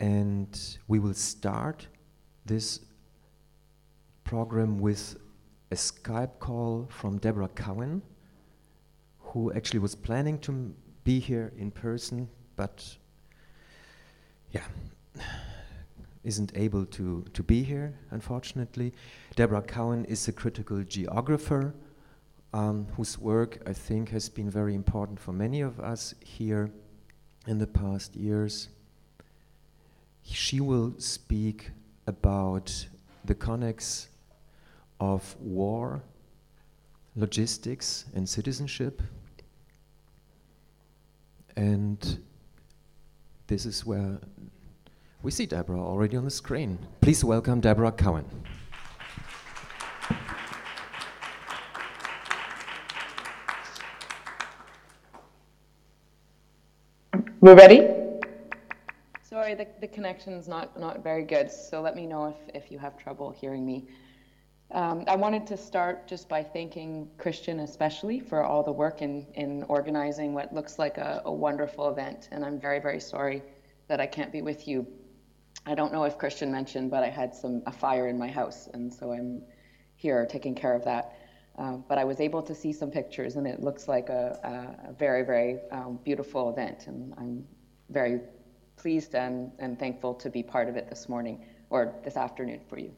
And we will start this program with a Skype call from Deborah Cowen, who actually was planning to be here in person, but yeah, isn't able to, to be here, unfortunately. Deborah Cowen is a critical geographer um, whose work I think has been very important for many of us here in the past years. She will speak about the connex of war, logistics, and citizenship. And this is where we see Deborah already on the screen. Please welcome Deborah Cowen. We're ready? Sorry, the, the connection's not, not very good, so let me know if, if you have trouble hearing me. Um, I wanted to start just by thanking Christian, especially for all the work in, in organizing what looks like a, a wonderful event. And I'm very, very sorry that I can't be with you. I don't know if Christian mentioned, but I had some a fire in my house, and so I'm here taking care of that. Uh, but I was able to see some pictures, and it looks like a, a, a very, very um, beautiful event, and I'm very pleased and, and thankful to be part of it this morning or this afternoon for you.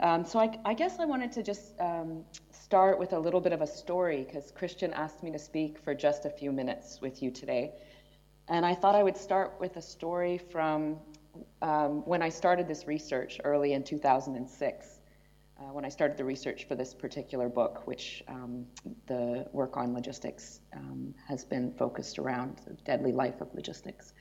Um, so I, I, guess I wanted to just um, start with a little bit of a story because Christian asked me to speak for just a few minutes with you today. And I thought I would start with a story from um, when I started this research early in 2006, uh, when I started the research for this particular book, which um, the work on logistics um, has been focused around the deadly life of logistics.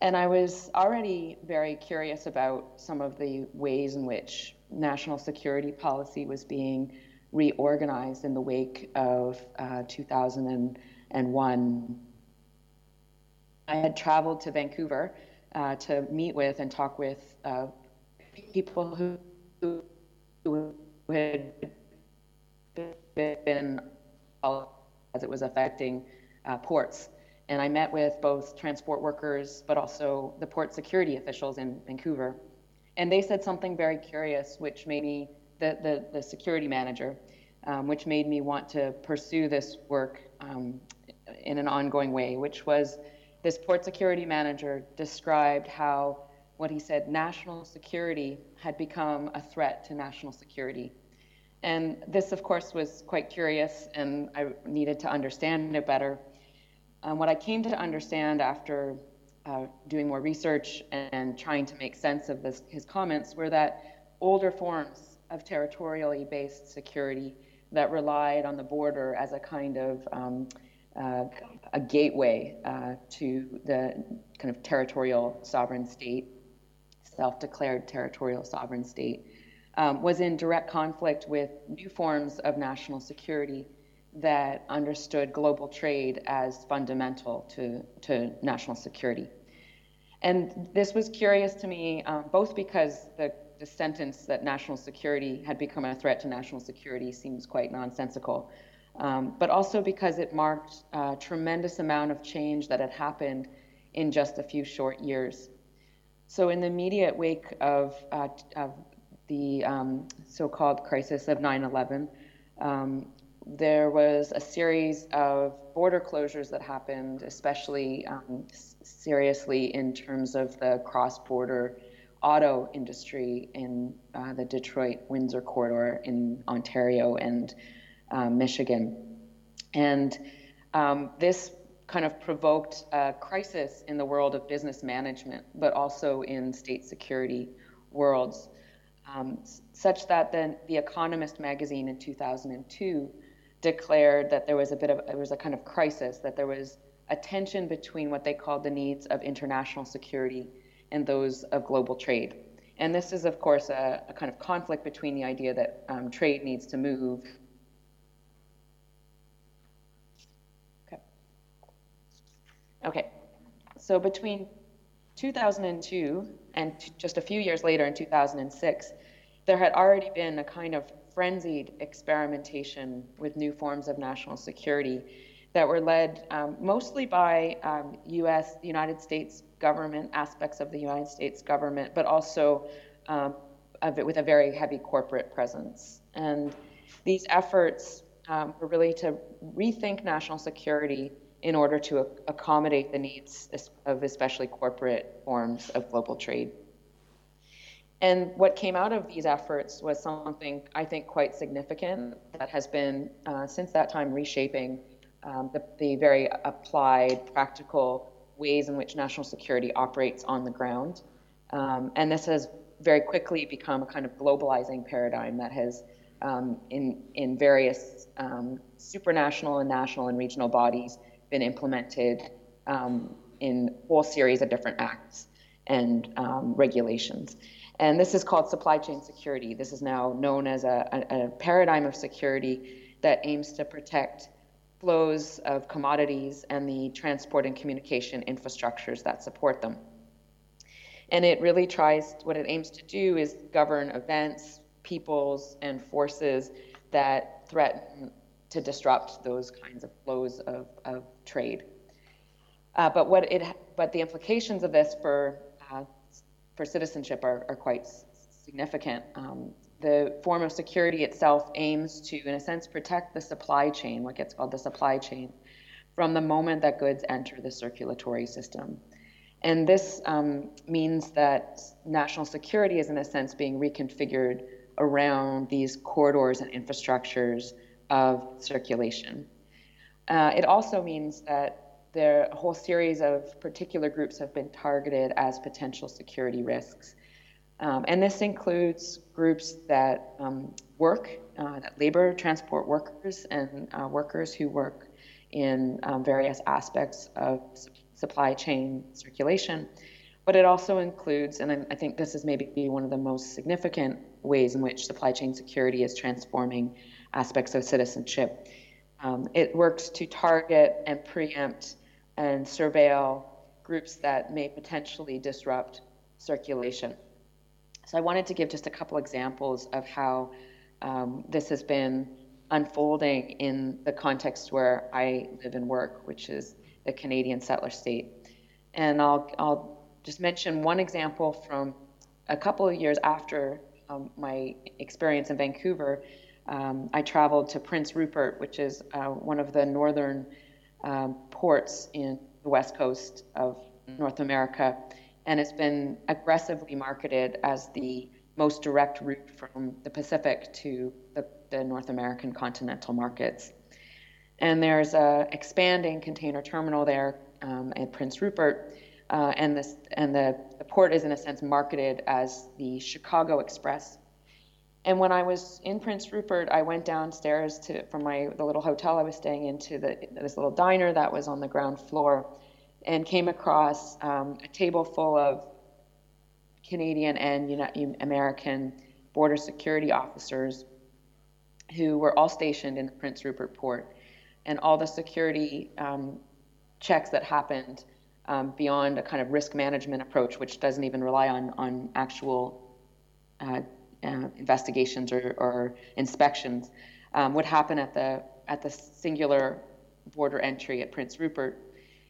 And I was already very curious about some of the ways in which national security policy was being reorganized in the wake of uh, 2001. I had traveled to Vancouver uh, to meet with and talk with uh, people who, who, had been as it was affecting uh, ports. And I met with both transport workers, but also the port security officials in Vancouver and they said something very curious, which made me, the, the, the security manager, um, which made me want to pursue this work um, in an ongoing way, which was this port security manager described how what he said national security had become a threat to national security. And this, of course, was quite curious, and I needed to understand it better. Um, what I came to understand after uh, doing more research and trying to make sense of this, his comments were that older forms of territorially based security that relied on the border as a kind of um, uh, a gateway uh, to the kind of territorial sovereign state, self declared territorial sovereign state, um, was in direct conflict with new forms of national security that understood global trade as fundamental to, to national security. And this was curious to me, um, both because the, the, sentence that national security had become a threat to national security seems quite nonsensical, um, but also because it marked a tremendous amount of change that had happened in just a few short years. So, in the immediate wake of, uh, of the um, so called crisis of 9 11, um, there was a series of border closures that happened, especially um, seriously in terms of the cross border auto industry in uh, the Detroit Windsor corridor in Ontario and uh, Michigan. And um, this kind of provoked a crisis in the world of business management, but also in state security worlds, um, such that then The Economist magazine in 2002 declared that there was a bit of, it was a kind of crisis, that there was a tension between what they called the needs of international security and those of global trade. And this is, of course, a, a kind of conflict between the idea that um, trade needs to move. Okay. Okay. So between 2002 and t- just a few years later in 2006, there had already been a kind of frenzied experimentation with new forms of national security that were led um, mostly by um, U.S. United States government aspects of the United States government, but also um, of it with a very heavy corporate presence. And these efforts um, were really to rethink national security in order to accommodate the needs of especially corporate forms of global trade. And what came out of these efforts was something I think quite significant that has been, uh, since that time, reshaping um, the, the, very applied, practical ways in which national security operates on the ground. Um, and this has very quickly become a kind of globalizing paradigm that has, um, in, in various um, supranational and national and regional bodies, been implemented um, in whole series of different acts and um, regulations. And this is called supply chain security. This is now known as a, a, a paradigm of security that aims to protect flows of commodities and the transport and communication infrastructures that support them. And it really tries, what it aims to do is govern events, peoples, and forces that threaten to disrupt those kinds of flows of, of trade. Uh, but what it, but the implications of this for uh, for citizenship are, are quite significant. Um, the form of security itself aims to, in a sense, protect the supply chain, what gets called the supply chain, from the moment that goods enter the circulatory system. And this um, means that national security is, in a sense, being reconfigured around these corridors and infrastructures of circulation. Uh, it also means that there a whole series of particular groups have been targeted as potential security risks. Um, and this includes groups that um, work, uh, that labor, transport workers, and uh, workers who work in um, various aspects of su- supply chain circulation. But it also includes, and I, I think this is maybe one of the most significant ways in which supply chain security is transforming aspects of citizenship. Um, it works to target and preempt and surveil groups that may potentially disrupt circulation. So I wanted to give just a couple examples of how um, this has been unfolding in the context where I live and work, which is the Canadian settler state. And I'll, I'll just mention one example from a couple of years after um, my experience in Vancouver. Um, I traveled to Prince Rupert, which is uh, one of the northern um, ports in the west coast of North America, and it's been aggressively marketed as the most direct route from the Pacific to the, the North American continental markets. And there's a expanding container terminal there um, at Prince Rupert, uh, and this and the, the port is in a sense marketed as the Chicago Express and when I was in Prince Rupert, I went downstairs to from my the little hotel I was staying into the this little diner that was on the ground floor, and came across um, a table full of Canadian and United, American border security officers who were all stationed in the Prince Rupert port, and all the security um, checks that happened um, beyond a kind of risk management approach, which doesn't even rely on on actual uh, uh, investigations or, or inspections um, would happen at the at the singular border entry at Prince Rupert,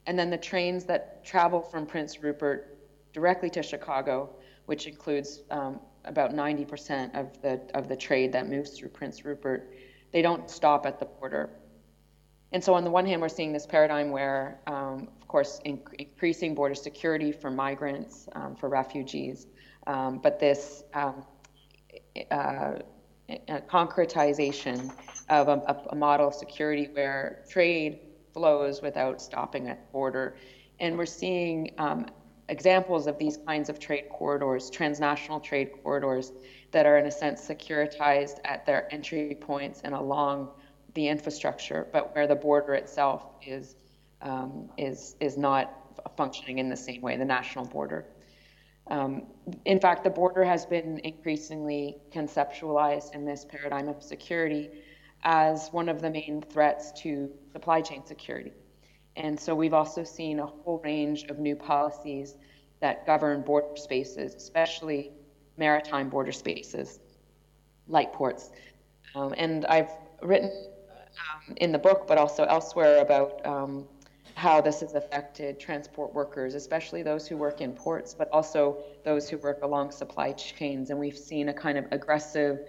and then the trains that travel from Prince Rupert directly to Chicago, which includes um, about 90% of the of the trade that moves through Prince Rupert, they don't stop at the border. And so, on the one hand, we're seeing this paradigm where, um, of course, increasing border security for migrants, um, for refugees, um, but this um, uh, a concretization of a, a, model of security where trade flows without stopping at border. And we're seeing um, examples of these kinds of trade corridors, transnational trade corridors, that are in a sense securitized at their entry points and along the infrastructure, but where the border itself is um, is is not functioning in the same way, the national border. Um, in fact, the border has been increasingly conceptualized in this paradigm of security as one of the main threats to supply chain security. And so we've also seen a whole range of new policies that govern border spaces, especially maritime border spaces, like ports. Um, and I've written um, in the book, but also elsewhere about um, how this has affected transport workers, especially those who work in ports, but also those who work along supply chains. And we've seen a kind of aggressive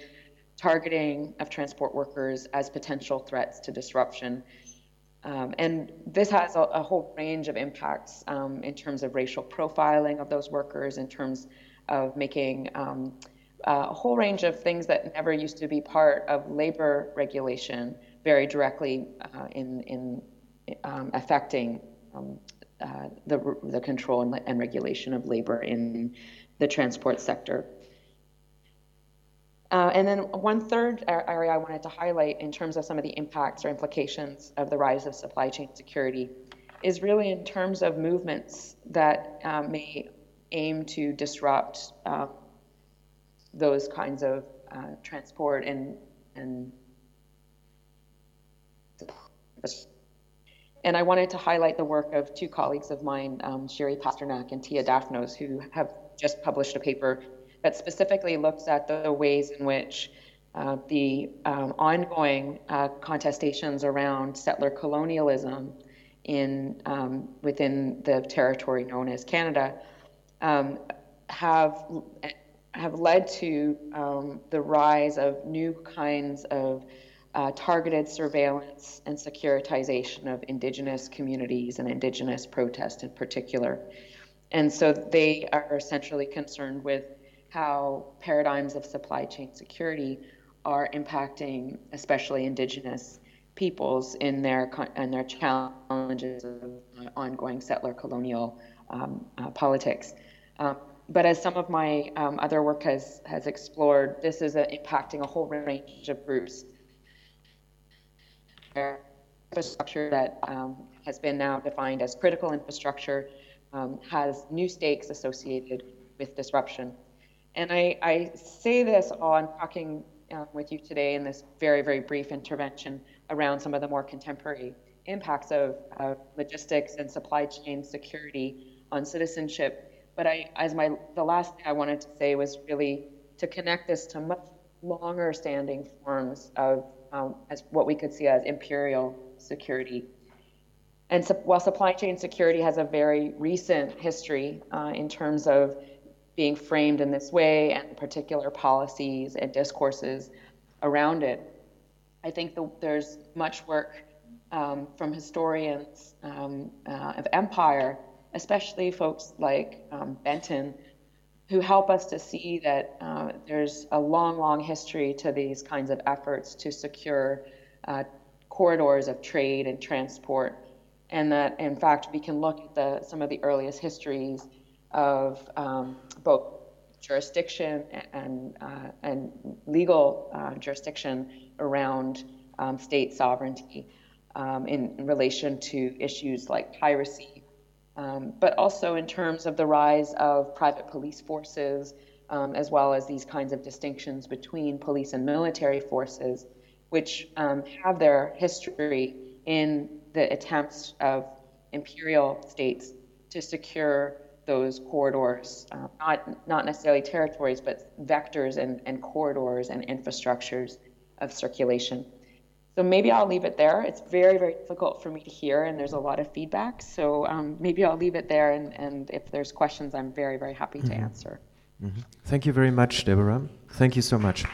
targeting of transport workers as potential threats to disruption. Um, and this has a, a, whole range of impacts um, in terms of racial profiling of those workers, in terms of making um, a whole range of things that never used to be part of labor regulation very directly uh, in, in um, affecting um, uh, the, the control and, and, regulation of labor in the transport sector. Uh, and then one third area I wanted to highlight in terms of some of the impacts or implications of the rise of supply chain security is really in terms of movements that uh, may aim to disrupt uh, those kinds of uh, transport and and and I wanted to highlight the work of two colleagues of mine, um, Shiri Pasternak and Tia Dafnos, who have just published a paper that specifically looks at the ways in which uh, the um, ongoing uh, contestations around settler colonialism in um, within the territory known as Canada um, have have led to um, the rise of new kinds of uh, targeted surveillance and securitization of indigenous communities and indigenous protest in particular. And so they are essentially concerned with how paradigms of supply chain security are impacting especially indigenous peoples in their in their challenges of uh, ongoing settler colonial um, uh, politics. Um, but as some of my um, other work has has explored, this is a, impacting a whole range of groups infrastructure that um, has been now defined as critical infrastructure um, has new stakes associated with disruption. And I, I say this on talking um, with you today in this very, very brief intervention around some of the more contemporary impacts of logistics and supply chain security on citizenship. But I, as my, the last thing I wanted to say was really to connect this to much longer standing forms of um, as what we could see as imperial security. And while supply chain security has a very recent history uh, in terms of being framed in this way and particular policies and discourses around it, I think the, there's much work um, from historians um, uh, of empire, especially folks like um, Benton, who help us to see that uh, there's a long, long history to these kinds of efforts to secure uh, corridors of trade and transport, and that in fact we can look at the, some of the earliest histories of um, both jurisdiction and, uh, and legal uh, jurisdiction around um, state sovereignty um, in, in relation to issues like piracy um, but also in terms of the rise of private police forces, um, as well as these kinds of distinctions between police and military forces, which um, have their history in the attempts of imperial states to secure those corridors, uh, not, not necessarily territories, but vectors and, and corridors and infrastructures of circulation. So maybe I'll leave it there. It's very, very difficult for me to hear, and there's a lot of feedback. So um, maybe I'll leave it there, and, and if there's questions, I'm very, very happy mm-hmm. to answer. Mm-hmm. Thank you very much, Deborah. Thank you so much.